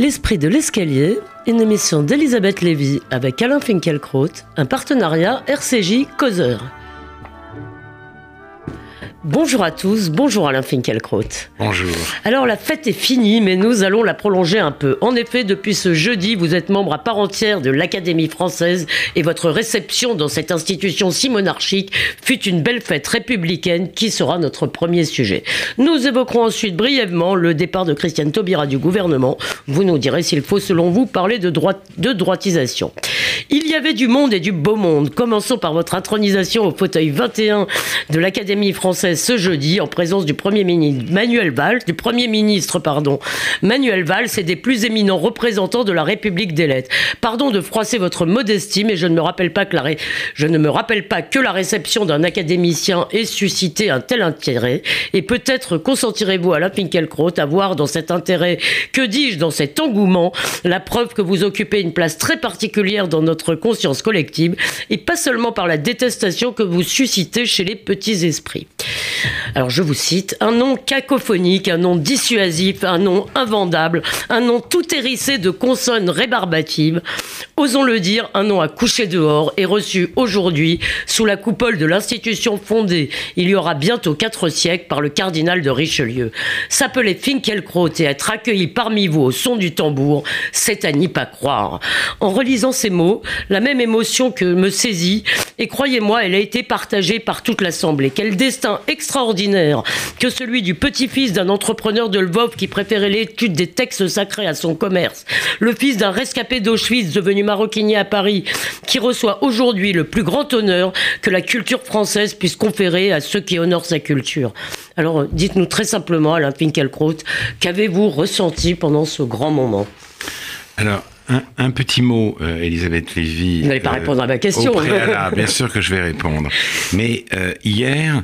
L'esprit de l'escalier, une émission d'Elisabeth Lévy avec Alain Finkielkraut, un partenariat RCJ Causeur. Bonjour à tous, bonjour Alain Finkielkraut. Bonjour. Alors la fête est finie, mais nous allons la prolonger un peu. En effet, depuis ce jeudi, vous êtes membre à part entière de l'Académie française et votre réception dans cette institution si monarchique fut une belle fête républicaine qui sera notre premier sujet. Nous évoquerons ensuite brièvement le départ de Christiane Taubira du gouvernement. Vous nous direz s'il faut selon vous parler de, de droitisation. Il y avait du monde et du beau monde. Commençons par votre intronisation au fauteuil 21 de l'Académie française ce jeudi en présence du Premier ministre Manuel Valls, du Premier ministre pardon, Manuel Valls et des plus éminents représentants de la République des lettres. Pardon de froisser votre modestie, mais je ne me rappelle pas que la, réception d'un académicien ait suscité un tel intérêt. Et peut-être consentirez-vous à la Finkelkraut à voir dans cet intérêt, que dis-je, dans cet engouement, la preuve que vous occupez une place très particulière dans notre conscience collective, et pas seulement par la détestation que vous suscitez chez les petits esprits. Alors je vous cite, un nom cacophonique, un nom dissuasif, un nom invendable, un nom tout hérissé de consonnes rébarbatives, osons le dire, un nom à coucher dehors et reçu aujourd'hui sous la coupole de l'institution fondée il y aura bientôt quatre siècles par le cardinal de Richelieu. S'appeler Finkelkraut et être accueilli parmi vous au son du tambour, c'est à n'y pas croire. En relisant ces mots, la même émotion que me saisit, et croyez-moi, elle a été partagée par toute l'Assemblée. Quel destin extraordinaire que celui du petit-fils d'un entrepreneur de Lvov qui préférait l'étude des textes sacrés à son commerce, le fils d'un rescapé d'Auschwitz devenu maroquinier à Paris, qui reçoit aujourd'hui le plus grand honneur que la culture française puisse conférer à ceux qui honorent sa culture. Alors dites-nous très simplement, Alain Finkielkraut, qu'avez-vous ressenti pendant ce grand moment? Un, petit mot, euh, Elisabeth Lévy. Vous n'allez pas répondre à ma question. bien sûr que je vais répondre. Mais euh, hier,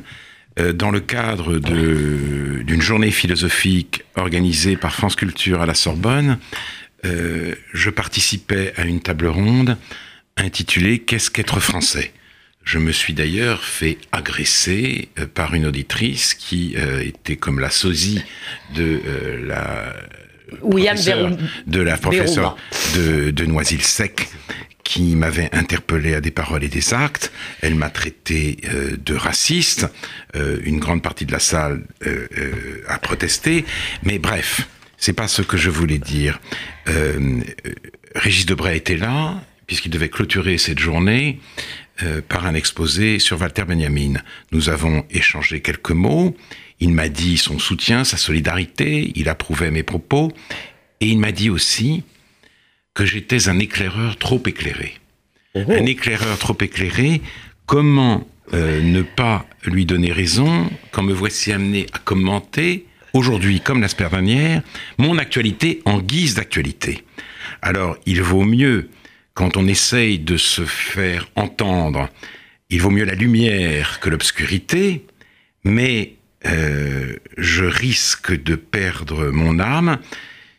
euh, dans le cadre d'une journée philosophique organisée par France Culture à la Sorbonne, euh, je participais à une table ronde intitulée Qu'est-ce qu'être français? Je me suis d'ailleurs fait agresser euh, par une auditrice qui était comme la sosie de la de la professeure de, de Noisy-le-Sec qui m'avait interpellé à des paroles et des actes. Elle m'a traité euh, de raciste. Euh, une grande partie de la salle euh, a protesté. Mais bref, c'est pas ce que je voulais dire. Régis Debray était là, puisqu'il devait clôturer cette journée par un exposé sur Walter Benjamin. Nous avons échangé quelques mots. Il m'a dit son soutien, sa solidarité, il approuvait mes propos, et il m'a dit aussi que j'étais un éclaireur trop éclairé. Oh. Un éclaireur trop éclairé, comment euh, ne pas lui donner raison quand me voici amené à commenter, aujourd'hui comme la semaine dernière, mon actualité en guise d'actualité Alors, il vaut mieux, quand on essaye de se faire entendre, il vaut mieux la lumière que l'obscurité, mais euh, je risque de perdre mon âme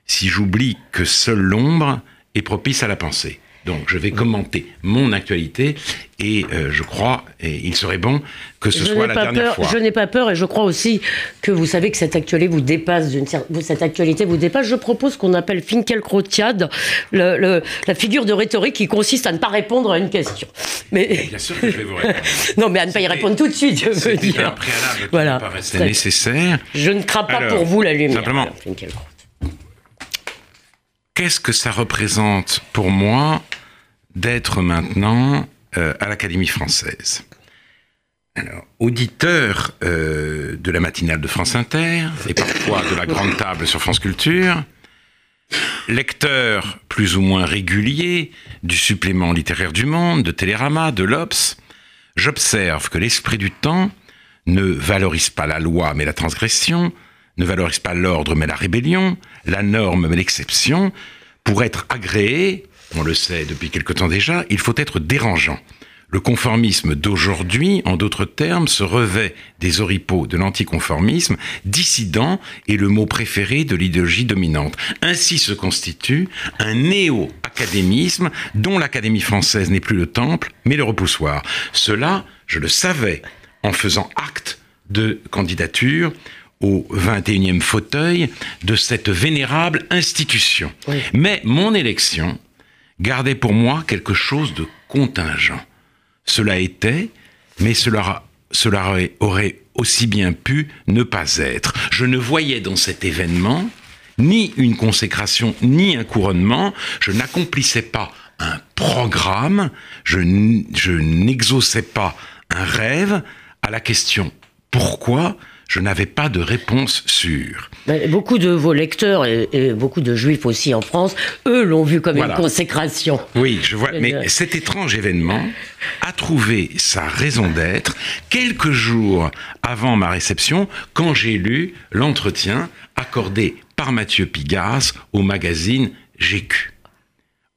si j'oublie que seule l'ombre est propice à la pensée. Donc je vais commenter mon actualité et euh, je crois, et il serait bon que ce soit la dernière fois. Je n'ai pas peur et je crois aussi que vous savez que cette actualité vous dépasse, cette actualité vous dépasse. Je propose qu'on appelle Finkelkrautiade le, la figure de rhétorique qui consiste à ne pas répondre à une question. Mais... Bien sûr que je vais vous répondre. non, mais à ne pas y répondre tout de suite, je veux dire. un préalable qui voilà. paraissait nécessaire. Je ne crains pas pour vous la lumière. Simplement, qu'est-ce que ça représente pour moi d'être maintenant euh, à l'Académie française? Alors, auditeur euh, de la matinale de France Inter et parfois de la grande table sur France Culture, lecteur plus ou moins régulier du supplément littéraire du Monde, de Télérama, de l'Obs, j'observe que l'esprit du temps ne valorise pas la loi mais la transgression, ne valorise pas l'ordre mais la rébellion, la norme mais l'exception. Pour être agréé, on le sait depuis quelque temps déjà, il faut être dérangeant. Le conformisme d'aujourd'hui, en d'autres termes, se revêt des oripeaux de l'anticonformisme, dissident est le mot préféré de l'idéologie dominante. Ainsi se constitue un néo-académisme dont l'Académie française n'est plus le temple, mais le repoussoir. Cela, je le savais en faisant acte de candidature au 21e fauteuil de cette vénérable institution. Mais mon élection gardait pour moi quelque chose de contingent. Cela était, mais cela, aurait aussi bien pu ne pas être. Je ne voyais dans cet événement ni une consécration, ni un couronnement. Je n'accomplissais pas un programme, je n'exauçais pas un rêve à la question pourquoi je n'avais pas de réponse sûre. beaucoup de vos lecteurs et, beaucoup de juifs aussi en France, eux l'ont vu comme une consécration. Oui, je vois. Mais cet étrange événement a trouvé sa raison d'être quelques jours avant ma réception, quand j'ai lu l'entretien accordé par Mathieu Pigas au magazine GQ.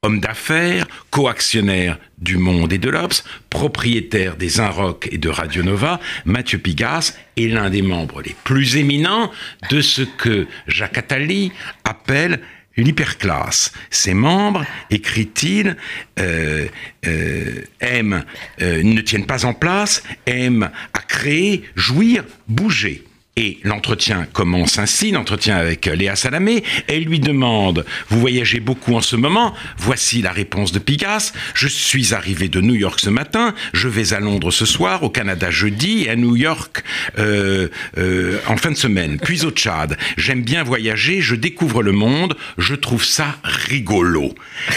Homme d'affaires, coactionnaire du Monde et de l'Obs, propriétaire des Inrock et de Radio Nova, Mathieu Pigas est l'un des membres les plus éminents de ce que Jacques Attali appelle l'hyperclasse. Ses membres, écrit-il, euh, euh, aiment, euh, ne tiennent pas en place, aiment à créer, jouir, bouger. Et l'entretien commence ainsi, l'entretien avec Léa Salamé. Elle lui demande, vous voyagez beaucoup en ce moment Voici la réponse de Pigas. Je suis arrivé de New York ce matin, je vais à Londres ce soir, au Canada jeudi et à New York euh, euh, en fin de semaine, puis au Tchad. J'aime bien voyager, je découvre le monde, je trouve ça rigolo.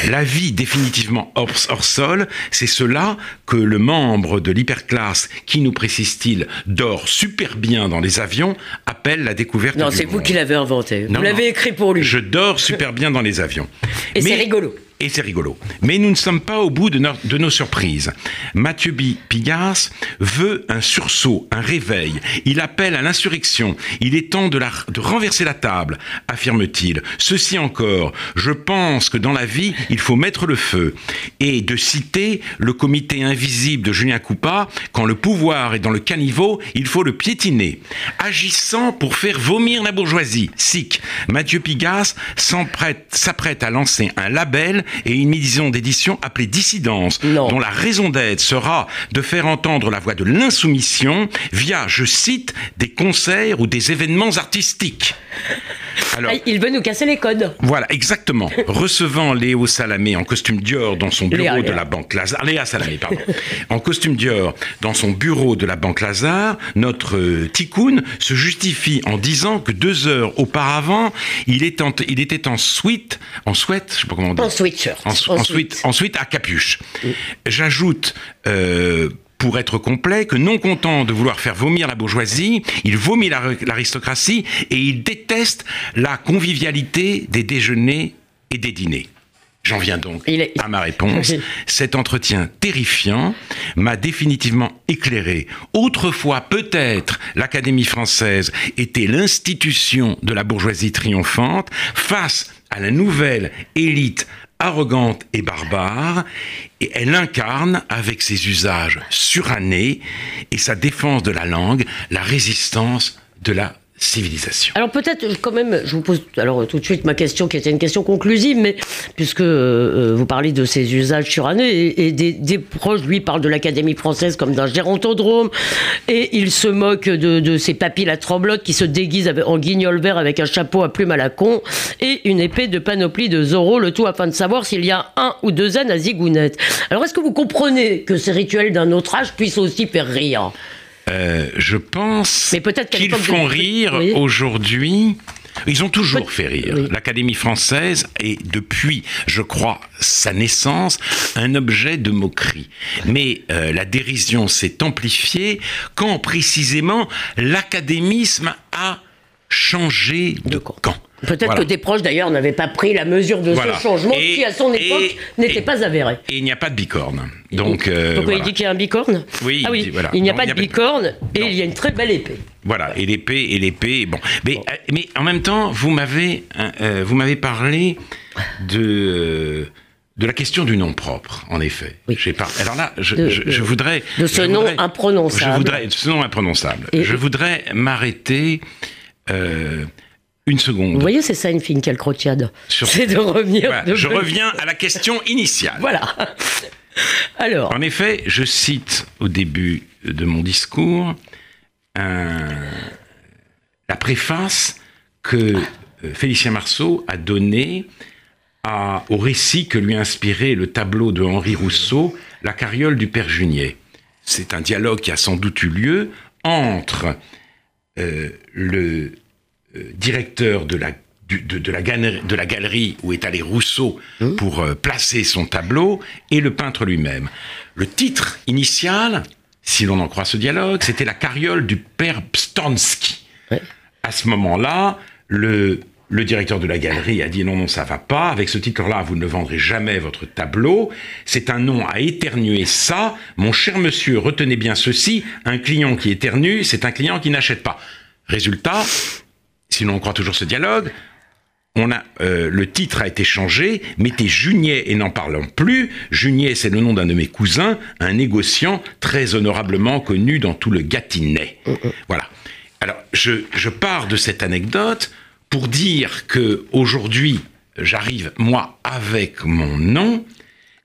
La vie définitivement hors sol, c'est cela que le membre de l'hyperclasse, qui nous précise-t-il, dort super bien dans les avions, appelle la découverte non, c'est vous qui l'avez inventé. vous l'avez écrit pour lui. Je dors super bien dans les avions. Et c'est rigolo et c'est rigolo. Mais nous ne sommes pas au bout de, nos, surprises. Mathieu Pigas veut un sursaut, un réveil. Il appelle à l'insurrection. Il est temps de, de renverser la table, affirme-t-il. Ceci encore, je pense que dans la vie, il faut mettre le feu. Et de citer le comité invisible de Julien Coupa, quand le pouvoir est dans le caniveau, il faut le piétiner. Agissant pour faire vomir la bourgeoisie, SIC, Mathieu Pigas s'apprête à lancer un label et une maison d'édition appelée Dissidence, dont la raison d'être sera de faire entendre la voix de l'insoumission via, je cite, des concerts ou des événements artistiques. Alors, ah, il veut nous casser les codes. Voilà, exactement. Recevant Léo Salamé en costume Dior dans son bureau de la Banque Lazare, Léa Salamé, pardon, en costume Dior dans son bureau de la Banque Lazare, notre euh, Ticoun se justifie en disant que deux heures auparavant, il, est il était en suite, en sweat, je sais pas comment on dit. En sweatshirt. En, en, suite, à capuche. J'ajoute euh, pour être complet, que non content de vouloir faire vomir la bourgeoisie, il vomit l'aristocratie et il déteste la convivialité des déjeuners et des dîners. J'en viens donc à ma réponse. Cet entretien terrifiant m'a définitivement éclairé. Autrefois, peut-être, l'Académie française était l'institution de la bourgeoisie triomphante face à la nouvelle élite arrogante et barbare, et elle incarne, avec ses usages surannés et sa défense de la langue, la résistance de la Alors peut-être quand même, je vous pose alors tout de suite ma question qui était une question conclusive, mais puisque euh, vous parlez de ces usages surannés et, des, proches lui parlent de l'Académie française comme d'un gérontodrome et il se moque de, ces papilles à tremblote qui se déguisent en guignol vert avec un chapeau à plume à la con et une épée de panoplie de Zorro, le tout afin de savoir s'il y a un ou deux ânes à zigounette. Alors est-ce que vous comprenez que ces rituels d'un autre âge puissent aussi faire rire? Euh, je pense qu'ils font rire aujourd'hui. Ils ont toujours fait rire. L'Académie française est, depuis, je crois, sa naissance, un objet de moquerie. Mais euh, la dérision s'est amplifiée quand précisément l'académisme a changé de camp. Peut-être que des proches d'ailleurs n'avaient pas pris la mesure de ce changement qui à son époque n'était pas avéré. Et il n'y a pas de bicorne. Donc, euh, il dit qu'il y a un bicorne? Oui, ah oui. il n'y a, pas de bicorne et il y a une très belle épée. Voilà, et l'épée, et l'épée, bon. Mais, euh, mais en même temps, vous m'avez, euh, vous m'avez parlé de de la question du nom propre, en effet. Oui. Pas... Alors là, je, voudrais... De ce nom imprononçable. Je voudrais, de ce nom imprononçable. je voudrais m'arrêter une seconde. Vous voyez, c'est ça une fine quelle crotiade. C'est de revenir. je reviens à la question initiale. voilà. Alors. En effet, je cite au début de mon discours un, la préface que euh, Félicien Marceau a donnée au récit que lui a inspiré le tableau de Henri Rousseau, La carriole du père Junier. C'est un dialogue qui a sans doute eu lieu entre euh, le directeur de la, de, la galerie, de, la galerie, où est allé Rousseau mmh. pour placer son tableau et le peintre lui-même. Le titre initial, si l'on en croit ce dialogue, c'était La carriole du père Pstonsky. À ce moment-là, le, le directeur de la galerie a dit non, non, ça va pas. Avec ce titre-là, vous ne vendrez jamais votre tableau. C'est un nom à éternuer ça. Mon cher monsieur, retenez bien ceci. Un client qui éternue, c'est un client qui n'achète pas. Résultat, si l'on croit toujours ce dialogue, on a, euh, le titre a été changé, mettez Junier et n'en parlons plus. Junier, c'est le nom d'un de mes cousins, un négociant très honorablement connu dans tout le Gâtinais. Voilà. Alors, je, je pars de cette anecdote pour dire que aujourd'hui, j'arrive, moi, avec mon nom,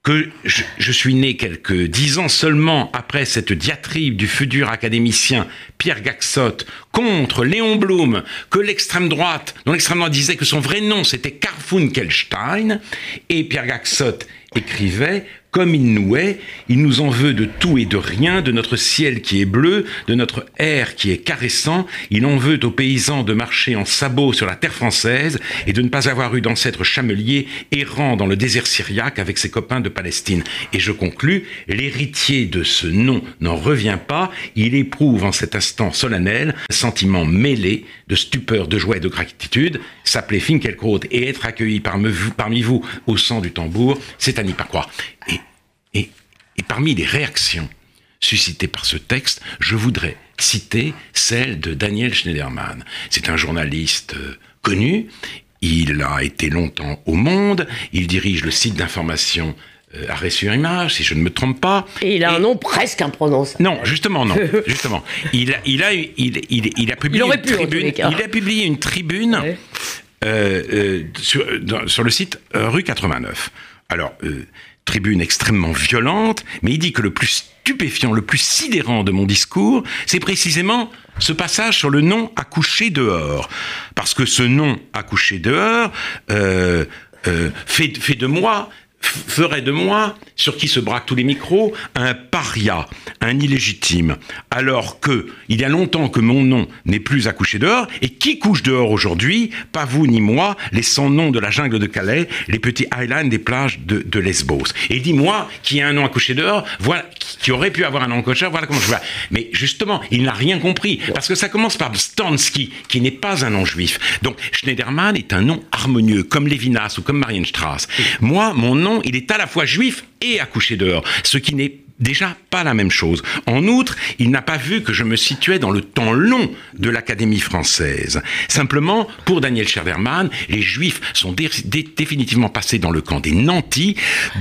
que je, suis né quelques dix ans seulement après cette diatribe du futur académicien Pierre Gaxot contre Léon Blum, que l'extrême droite, dont l'extrême droite disait que son vrai nom c'était Karl Kelstein, et Pierre Gaxot écrivait comme il nous est, il nous en veut de tout et de rien, de notre ciel qui est bleu, de notre air qui est caressant, il en veut aux paysans de marcher en sabots sur la terre française et de ne pas avoir eu d'ancêtres chameliers errant dans le désert syriaque avec ses copains de Palestine. Et je conclus, l'héritier de ce nom n'en revient pas, il éprouve en cet instant solennel un sentiment mêlé de stupeur, de joie et de gratitude, s'appeler Finkelkraut et être accueilli parmi vous, au sang du tambour, c'est à n'y pas croire. Parmi les réactions suscitées par ce texte, je voudrais citer celle de Daniel Schneiderman. C'est un journaliste euh, connu, il a été longtemps au Monde, il dirige le site d'information euh, Arrêt sur image, si je ne me trompe pas. Et il a un nom presque imprononçable. Non, justement, non. justement. Il a, il a, il, il, a publié une tribune. Il a publié une tribune euh, sur, sur, le site rue 89. Alors, tribune extrêmement violente, mais il dit que le plus stupéfiant, le plus sidérant de mon discours, c'est précisément ce passage sur le nom accouché dehors. Parce que ce nom accouché dehors euh, euh, fait, fait de moi ferait de moi, sur qui se braquent tous les micros, un paria, un illégitime, alors que il y a longtemps que mon nom n'est plus à coucher dehors, et qui couche dehors aujourd'hui? Pas vous ni moi, les sans-noms de la jungle de Calais, les petits highlands des plages de, Lesbos. Et dis-moi qui a un nom à coucher dehors, voilà, qui aurait pu avoir un nom à coucher voilà comment je vois. Mais justement, il n'a rien compris, parce que ça commence par Stansky, qui n'est pas un nom juif. Donc Schneiderman est un nom harmonieux, comme Lévinas ou comme Marienstrasse. Moi, mon nom il est à la fois juif et accouché dehors, ce qui n'est déjà pas la même chose. En outre, il n'a pas vu que je me situais dans le temps long de l'Académie française. Simplement, pour Daniel Scherderman, les Juifs sont définitivement passés dans le camp des nantis,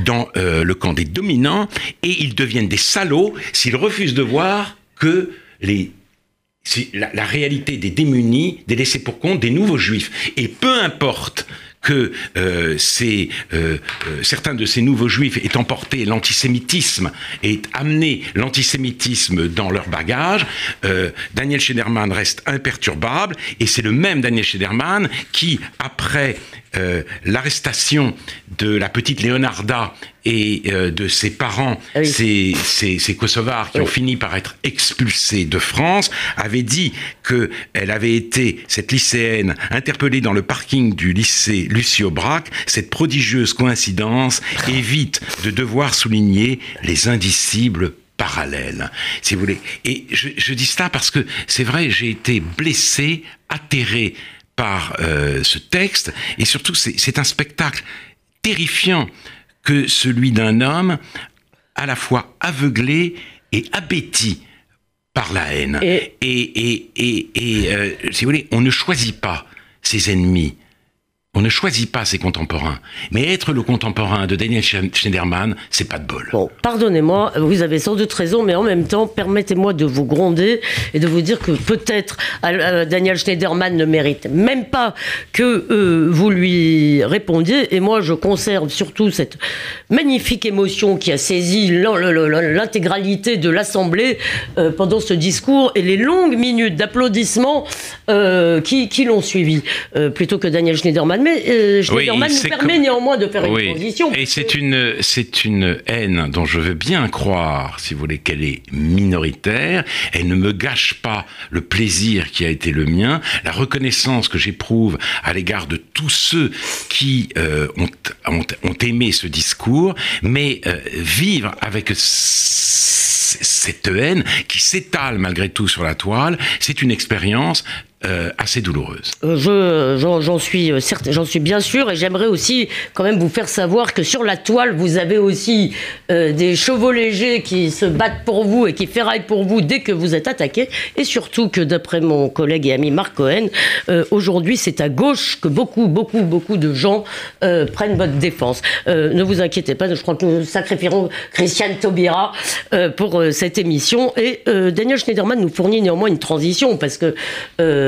dans euh, le camp des dominants, et ils deviennent des salauds s'ils refusent de voir que la, la réalité des démunis, des laissés pour compte, des nouveaux Juifs. Et peu importe que euh, euh, euh, certains de ces nouveaux juifs aient emporté l'antisémitisme et amené l'antisémitisme dans leur bagage, Daniel Schneiderman reste imperturbable et c'est le même Daniel Schneiderman qui, après l'arrestation de la petite Leonarda et de ses parents, ah ces, ces, Kosovars qui ont fini par être expulsés de France, avait dit qu'elle avait été, cette lycéenne, interpellée dans le parking du lycée Lucio Braque, cette prodigieuse coïncidence évite de devoir souligner les indicibles parallèles, si vous voulez. Et je, dis ça parce que c'est vrai, j'ai été blessé, atterré par euh, ce texte, et surtout c'est un spectacle terrifiant que celui d'un homme à la fois aveuglé et abéti par la haine. Et, et, et, et, euh, si vous voulez, on ne choisit pas ses ennemis on ne choisit pas ses contemporains. Mais être le contemporain de Daniel Schneiderman, c'est pas de bol. Bon, pardonnez-moi, vous avez sans doute raison, mais en même temps, permettez-moi de vous gronder et de vous dire que peut-être euh, Daniel Schneiderman ne mérite même pas que euh, vous lui répondiez. Et moi, je conserve surtout cette magnifique émotion qui a saisi l'intégralité de l'Assemblée euh, pendant ce discours et les longues minutes d'applaudissements qui, qui l'ont suivi, plutôt que Daniel Schneiderman mais euh, Schneiderman nous permet néanmoins de faire une transition. Et c'est une, c'est une haine dont je veux bien croire, si vous voulez, qu'elle est minoritaire. Elle ne me gâche pas le plaisir qui a été le mien, la reconnaissance que j'éprouve à l'égard de tous ceux qui euh, ont, ont, ont, aimé ce discours, mais euh, vivre avec cette haine qui s'étale malgré tout sur la toile, c'est une expérience euh, assez douloureuse. Euh, je, j'en, suis euh, certes, j'en suis bien sûr, et j'aimerais aussi quand même vous faire savoir que sur la toile, vous avez aussi des chevaux légers qui se battent pour vous et qui ferraillent pour vous dès que vous êtes attaqué, et surtout que d'après mon collègue et ami Marc Cohen, aujourd'hui c'est à gauche que beaucoup, beaucoup, beaucoup de gens prennent votre défense. ne vous inquiétez pas, je crois que nous sacrifierons Christiane Taubira pour cette émission, et Daniel Schneiderman nous fournit néanmoins une transition parce que euh, euh,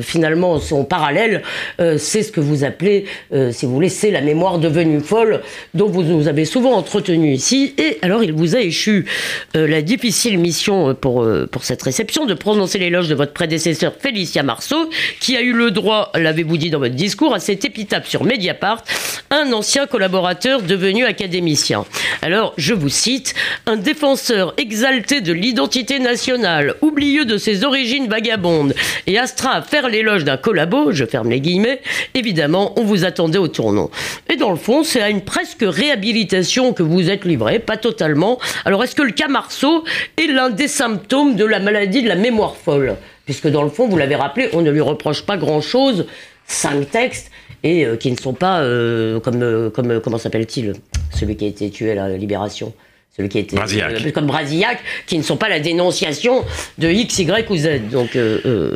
finalement son parallèle, euh, c'est ce que vous appelez, si vous voulez, c'est la mémoire devenue folle, dont vous nous avez souvent entretenu ici. Et alors, il vous a échu la difficile mission pour, pour cette réception de prononcer l'éloge de votre prédécesseur Félicia Marceau, qui a eu le droit, l'avez-vous dit dans votre discours, à cette épitaphe sur Mediapart, un ancien collaborateur devenu académicien. Alors, je vous cite, un défenseur exalté de l'identité nationale, oublieux de ses origines vagabondes et à faire l'éloge d'un collabo, je ferme les guillemets, évidemment, on vous attendait au tournant. Et dans le fond, c'est à une presque réhabilitation que vous êtes livré, pas totalement. Alors, est-ce que le cas Marceau est l'un des symptômes de la maladie de la mémoire folle? Puisque dans le fond, vous l'avez rappelé, on ne lui reproche pas grand-chose, cinq textes, et euh, qui ne sont pas euh, comme, euh, comme comment s'appelle-t-il Celui qui a été tué à la Libération? Celui qui était Brasillac. comme Brasillac, qui ne sont pas la dénonciation de X, Y ou Z. Donc,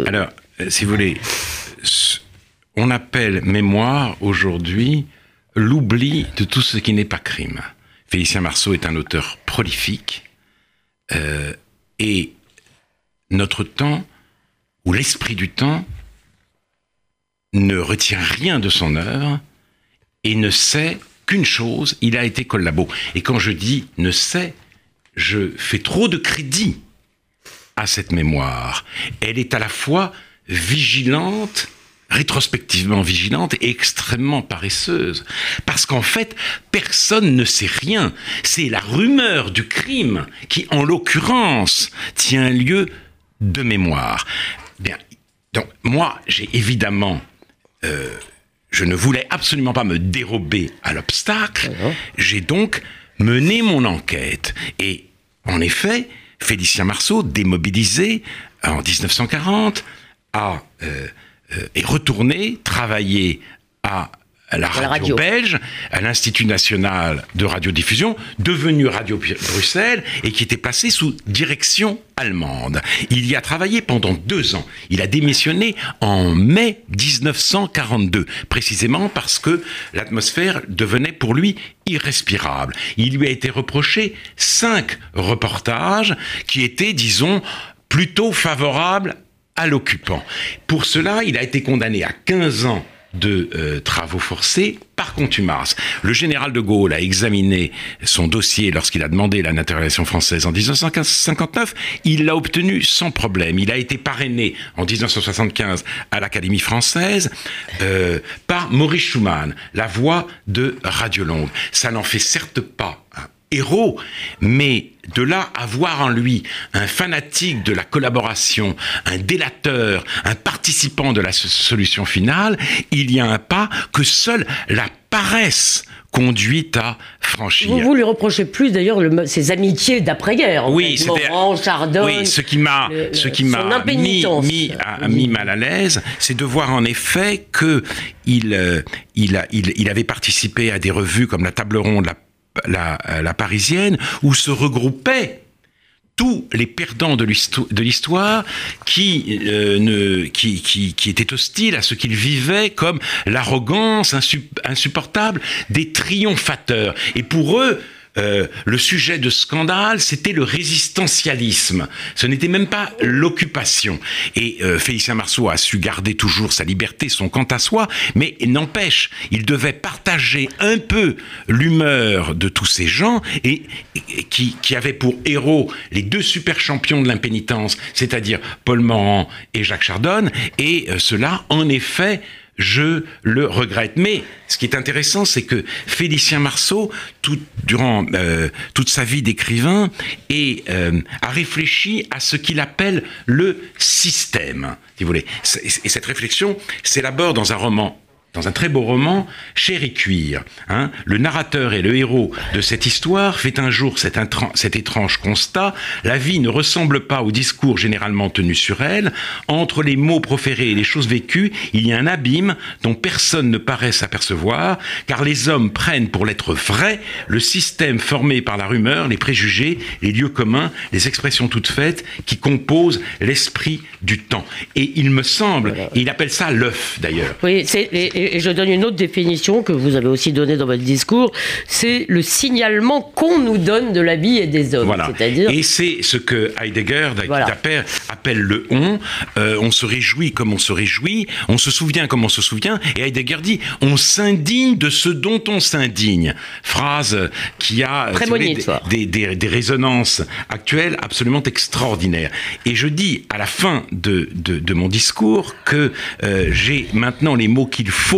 Alors, si vous voulez, on appelle mémoire aujourd'hui l'oubli de tout ce qui n'est pas crime. Félicien Marceau est un auteur prolifique euh, et notre temps, ou l'esprit du temps, ne retient rien de son œuvre et ne sait qu'une chose, il a été collabo. Et quand je dis ne sait, je fais trop de crédit à cette mémoire. Elle est à la fois vigilante, rétrospectivement vigilante et extrêmement paresseuse. Parce qu'en fait, personne ne sait rien. C'est la rumeur du crime qui, en l'occurrence, tient lieu de mémoire. Bien, donc moi, j'ai évidemment... Euh, je ne voulais absolument pas me dérober à l'obstacle. J'ai donc mené mon enquête. Et en effet, Félicien Marceau, démobilisé en 1940, a, euh, euh, est retourné travailler à la radio, belge, à l'Institut national de radiodiffusion, devenu Radio Bruxelles et qui était placé sous direction allemande. Il y a travaillé pendant deux ans. Il a démissionné en mai 1942, précisément parce que l'atmosphère devenait pour lui irrespirable. Il lui a été reproché cinq reportages qui étaient, disons, plutôt favorables à l'occupant. Pour cela, il a été condamné à 15 ans de euh, travaux forcés par contumace. Le général de Gaulle a examiné son dossier lorsqu'il a demandé la naturalisation française en 1959. Il l'a obtenu sans problème. Il a été parrainé en 1975 à l'Académie française euh, par Maurice Schumann, la voix de Radio Longue. Ça n'en fait certes pas un héros, mais de là à voir en lui un fanatique de la collaboration, un délateur, un participant de la solution finale, il y a un pas que seule la paresse conduit à franchir. Vous, vous lui reprochez plus d'ailleurs ses amitiés d'après-guerre. Oui, c'était. Oui, ce qui m'a, ce qui m'a mis, mis, mal à l'aise, c'est de voir en effet que il, euh, il, il, il avait participé à des revues comme la Table Ronde, la la, la Parisienne, où se regroupaient tous les perdants de l'histoire qui, euh, qui, qui, qui, étaient hostiles à ce qu'ils vivaient comme l'arrogance insupportable des triomphateurs. Et pour eux, euh, le sujet de scandale, c'était le résistentialisme. Ce n'était même pas l'occupation. Et euh, Félicien Marceau a su garder toujours sa liberté, son quant à soi, mais n'empêche, il devait partager un peu l'humeur de tous ces gens et, qui, qui avaient pour héros les deux super champions de l'impénitence, c'est-à-dire Paul Morand et Jacques Chardonne. Et euh, cela, en effet, je le regrette. Mais ce qui est intéressant, c'est que Félicien Marceau, durant euh, toute sa vie d'écrivain, euh, a réfléchi à ce qu'il appelle le système, si. Et cette réflexion s'élabore dans un roman dans un très beau roman, Cher et cuir. Hein, le narrateur et le héros de cette histoire fait un jour cet, cet, étrange constat. La vie ne ressemble pas au discours généralement tenu sur elle. Entre les mots proférés et les choses vécues, il y a un abîme dont personne ne paraît s'apercevoir, car les hommes prennent pour l'être vrai le système formé par la rumeur, les préjugés, les lieux communs, les expressions toutes faites qui composent l'esprit du temps. Et il me semble, et il appelle ça l'œuf d'ailleurs. Oui, c'est et, je donne une autre définition que vous avez aussi donnée dans votre discours, c'est le signalement qu'on nous donne de la vie et des hommes. Voilà. Et c'est ce que Heidegger appelle le on. Euh, on se réjouit comme on se réjouit, on se souvient comme on se souvient, et Heidegger dit on s'indigne de ce dont on s'indigne. Phrase qui a des, des, des, résonances actuelles absolument extraordinaires. Et je dis à la fin de, de, de mon discours que euh, j'ai maintenant les mots qu'il faut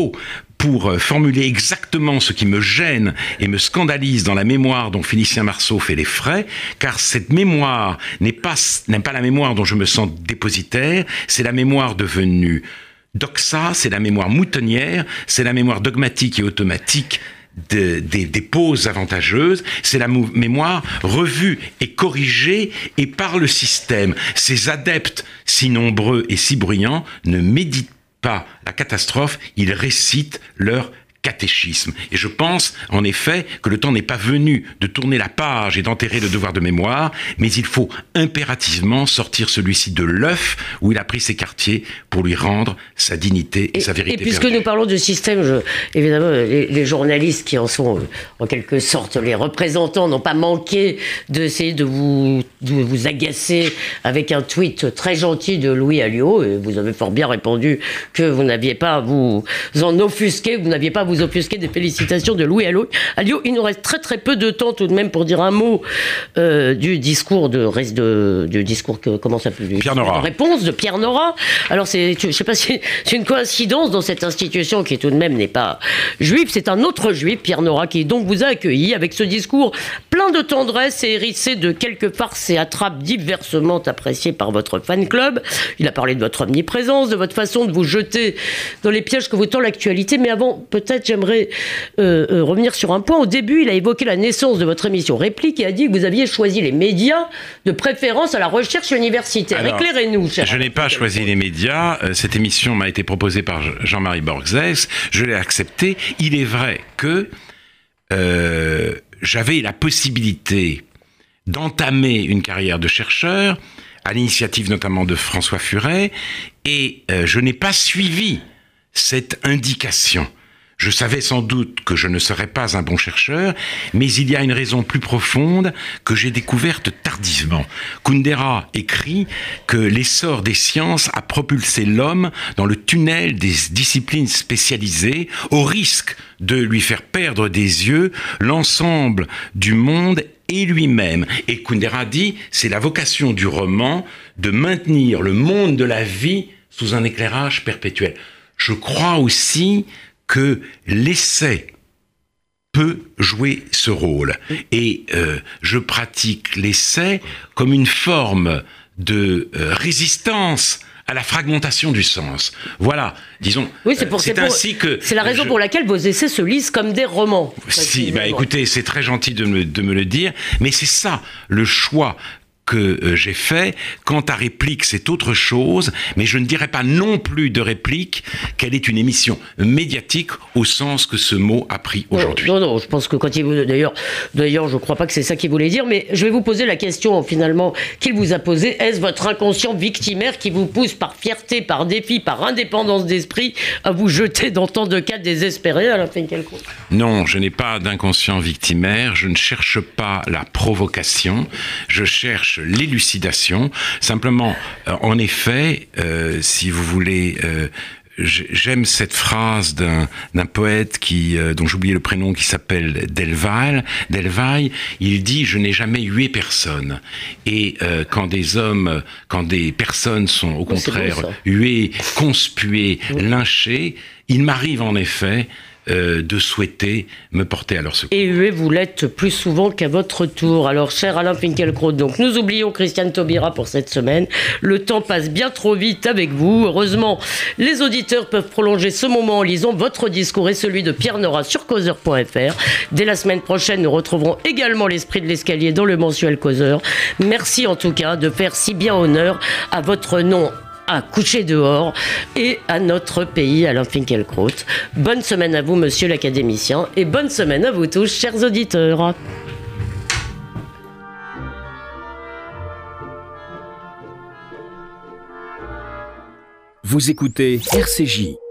pour euh, formuler exactement ce qui me gêne et me scandalise dans la mémoire dont Félicien Marceau fait les frais, car cette mémoire n'est pas, n'est pas la mémoire dont je me sens dépositaire, c'est la mémoire devenue doxa, c'est la mémoire moutonnière, c'est la mémoire dogmatique et automatique des, des, pauses avantageuses, c'est la mémoire revue et corrigée et par le système. Ces adeptes si nombreux et si bruyants ne méditent pas la catastrophe, ils récitent leur catéchisme. Et je pense, en effet, que le temps n'est pas venu de tourner la page et d'enterrer le devoir de mémoire, mais il faut impérativement sortir celui-ci de l'œuf où il a pris ses quartiers pour lui rendre sa dignité et, sa vérité. Et puisque nous parlons de système, je, évidemment, les, journalistes qui en sont euh, en quelque sorte les représentants n'ont pas manqué d'essayer de vous, de vous agacer avec un tweet très gentil de Louis Alliot, et vous avez fort bien répondu que vous n'aviez pas à vous en offusquer, vous n'aviez pas à vous vous offusquer des félicitations de Louis Alliot. Il nous reste très très peu de temps tout de même pour dire un mot euh, du discours de, de du discours que comment ça s'appelle Pierre Nora. Réponse de Pierre Nora. Alors c'est je sais pas si c'est une coïncidence dans cette institution qui tout de même n'est pas juive, c'est un autre juif Pierre Nora qui donc vous a accueilli avec ce discours plein de tendresse et hérissé de quelques farces et attrapes diversement appréciées par votre fan club. Il a parlé de votre omniprésence, de votre façon de vous jeter dans les pièges que vous tend l'actualité, mais avant peut-être j'aimerais euh, euh, revenir sur un point. Au début, il a évoqué la naissance de votre émission Réplique et a dit que vous aviez choisi les médias de préférence à la recherche universitaire. Éclairez-nous, cher. Je n'ai pas choisi les médias. Euh, cette émission m'a été proposée par Jean-Marie Borgzès. Je l'ai acceptée. Il est vrai que j'avais la possibilité d'entamer une carrière de chercheur, à l'initiative notamment de François Furet, et je n'ai pas suivi cette indication. Je savais sans doute que je ne serais pas un bon chercheur, mais il y a une raison plus profonde que j'ai découverte tardivement. Kundera écrit que l'essor des sciences a propulsé l'homme dans le tunnel des disciplines spécialisées, au risque de lui faire perdre des yeux l'ensemble du monde et lui-même. Et Kundera dit, c'est la vocation du roman de maintenir le monde de la vie sous un éclairage perpétuel. Je crois aussi que l'essai peut jouer ce rôle. Et euh, je pratique l'essai comme une forme de euh, résistance à la fragmentation du sens. Voilà, disons. Oui, c'est pour, c'est ainsi que. C'est la raison pour laquelle vos essais se lisent comme des romans. Si, bah écoutez, c'est très gentil de me, de me le dire, mais c'est ça le choix que euh, j'ai fait. Quant à réplique, c'est autre chose, mais je ne dirais pas non plus de réplique qu'elle est une émission médiatique au sens que ce mot a pris aujourd'hui. Non, non, je pense que quand il vous... D'ailleurs, d'ailleurs, je crois pas que c'est ça qu'il voulait dire, mais je vais vous poser la question finalement qu'il vous a posée. Est-ce votre inconscient victimaire qui vous pousse par fierté, par défi, par indépendance d'esprit à vous jeter dans tant de cas désespérés à la fin de Non, je n'ai pas d'inconscient victimaire, je ne cherche pas la provocation, je cherche l'élucidation. Simplement, euh, en effet, euh, si vous voulez... Euh, j'aime cette phrase d'un poète qui dont j'oublie le prénom qui s'appelle Delvaille. Delvaille, il dit je n'ai jamais hué personne. Et quand des hommes, quand des personnes sont au contraire huées, conspuées, lynchées, il m'arrive en effet euh, de souhaiter me porter à leur secours. Et vous l'êtes plus souvent qu'à votre tour. Alors, cher Alain Finkielkraut, donc nous oublions Christiane Taubira pour cette semaine. Le temps passe bien trop vite avec vous. Heureusement, les auditeurs peuvent prolonger ce moment en lisant votre discours et celui de Pierre Nora sur causeur.fr. Dès la semaine prochaine, nous retrouverons également l'esprit de l'escalier dans le mensuel Causeur. Merci en tout cas de faire si bien honneur à votre nom à coucher dehors et à notre pays, Alain Finkielkraut. Bonne semaine à vous, monsieur l'académicien, et bonne semaine à vous tous, chers auditeurs. Vous écoutez RCJ